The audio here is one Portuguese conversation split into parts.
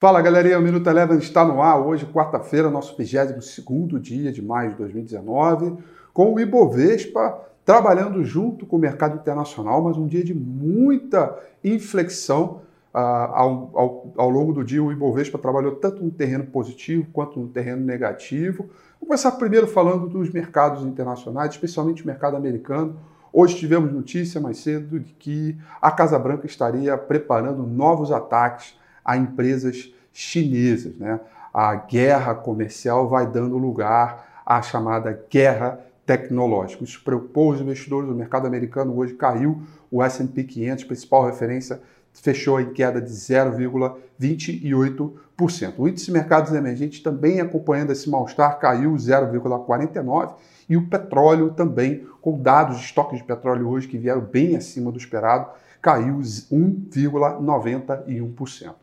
Fala galerinha, o Minuto Eleven está no ar hoje, quarta-feira, nosso 22 dia de maio de 2019, com o Ibovespa trabalhando junto com o mercado internacional, mas um dia de muita inflexão. Uh, ao, ao, ao, longo do dia, o Ibovespa trabalhou tanto no terreno positivo quanto no terreno negativo. Vou começar primeiro falando dos mercados internacionais, especialmente o mercado americano. Hoje tivemos notícia mais cedo de que a Casa Branca estaria preparando novos ataques a empresas chinesas. Né? A guerra comercial vai dando lugar à chamada guerra tecnológica. Isso preocupou os investidores. O mercado americano hoje caiu, o S&P 500, principal referência, fechou em queda de 0,28%. O índice de mercados emergentes também acompanhando esse mal-estar caiu 0,49% e o petróleo também, com dados de estoques de petróleo hoje que vieram bem acima do esperado, caiu 1,91%.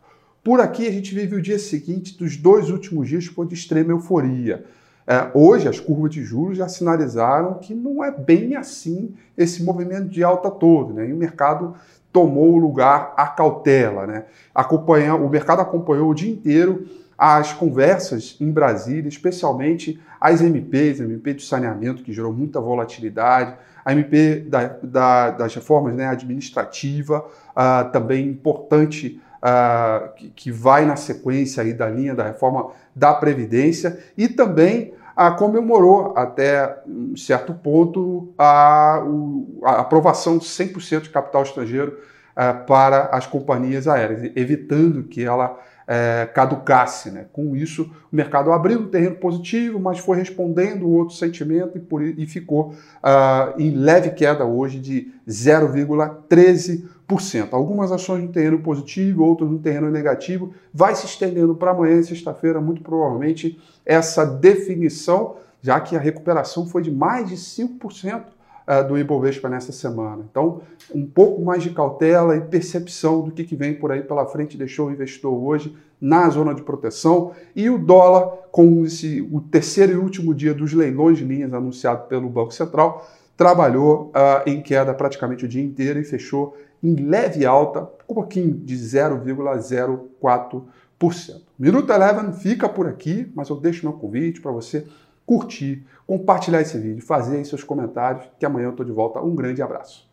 Por aqui a gente vive o dia seguinte dos dois últimos dias foi de extrema euforia. É, hoje as curvas de juros já sinalizaram que não é bem assim esse movimento de alta todo, né? E o mercado tomou o lugar à cautela, né? Acompanha, o mercado acompanhou o dia inteiro as conversas em Brasília, especialmente as MPs, a MP de saneamento, que gerou muita volatilidade, a MP da, da, das reformas né, administrativa, uh, também importante, uh, que, que, vai na sequência aí da linha da reforma da Previdência, e também uh, comemorou até um certo ponto a, a aprovação de 100% de capital estrangeiro para as companhias aéreas, evitando que ela é, caducasse. Né? Com isso, o mercado abriu um terreno positivo, mas foi respondendo outro sentimento e, por, e ficou uh, em leve queda hoje de 0,13%. Algumas ações no terreno positivo, outras no terreno negativo. Vai se estendendo para amanhã, sexta-feira, muito provavelmente, essa definição, já que a recuperação foi de mais de 5% do Ibovespa nessa semana. Então, um pouco mais de cautela e percepção do que, que vem por aí pela frente deixou o investidor hoje na zona de proteção e o dólar, com esse, o terceiro e último dia dos leilões de linhas anunciado pelo Banco Central, trabalhou uh, em queda praticamente o dia inteiro e fechou em leve alta, um pouquinho de 0,04%. Minuto Eleven fica por aqui, mas eu deixo meu convite para você curtir, compartilhar esse vídeo, fazer aí seus comentários, que amanhã eu estou de volta. Um grande abraço.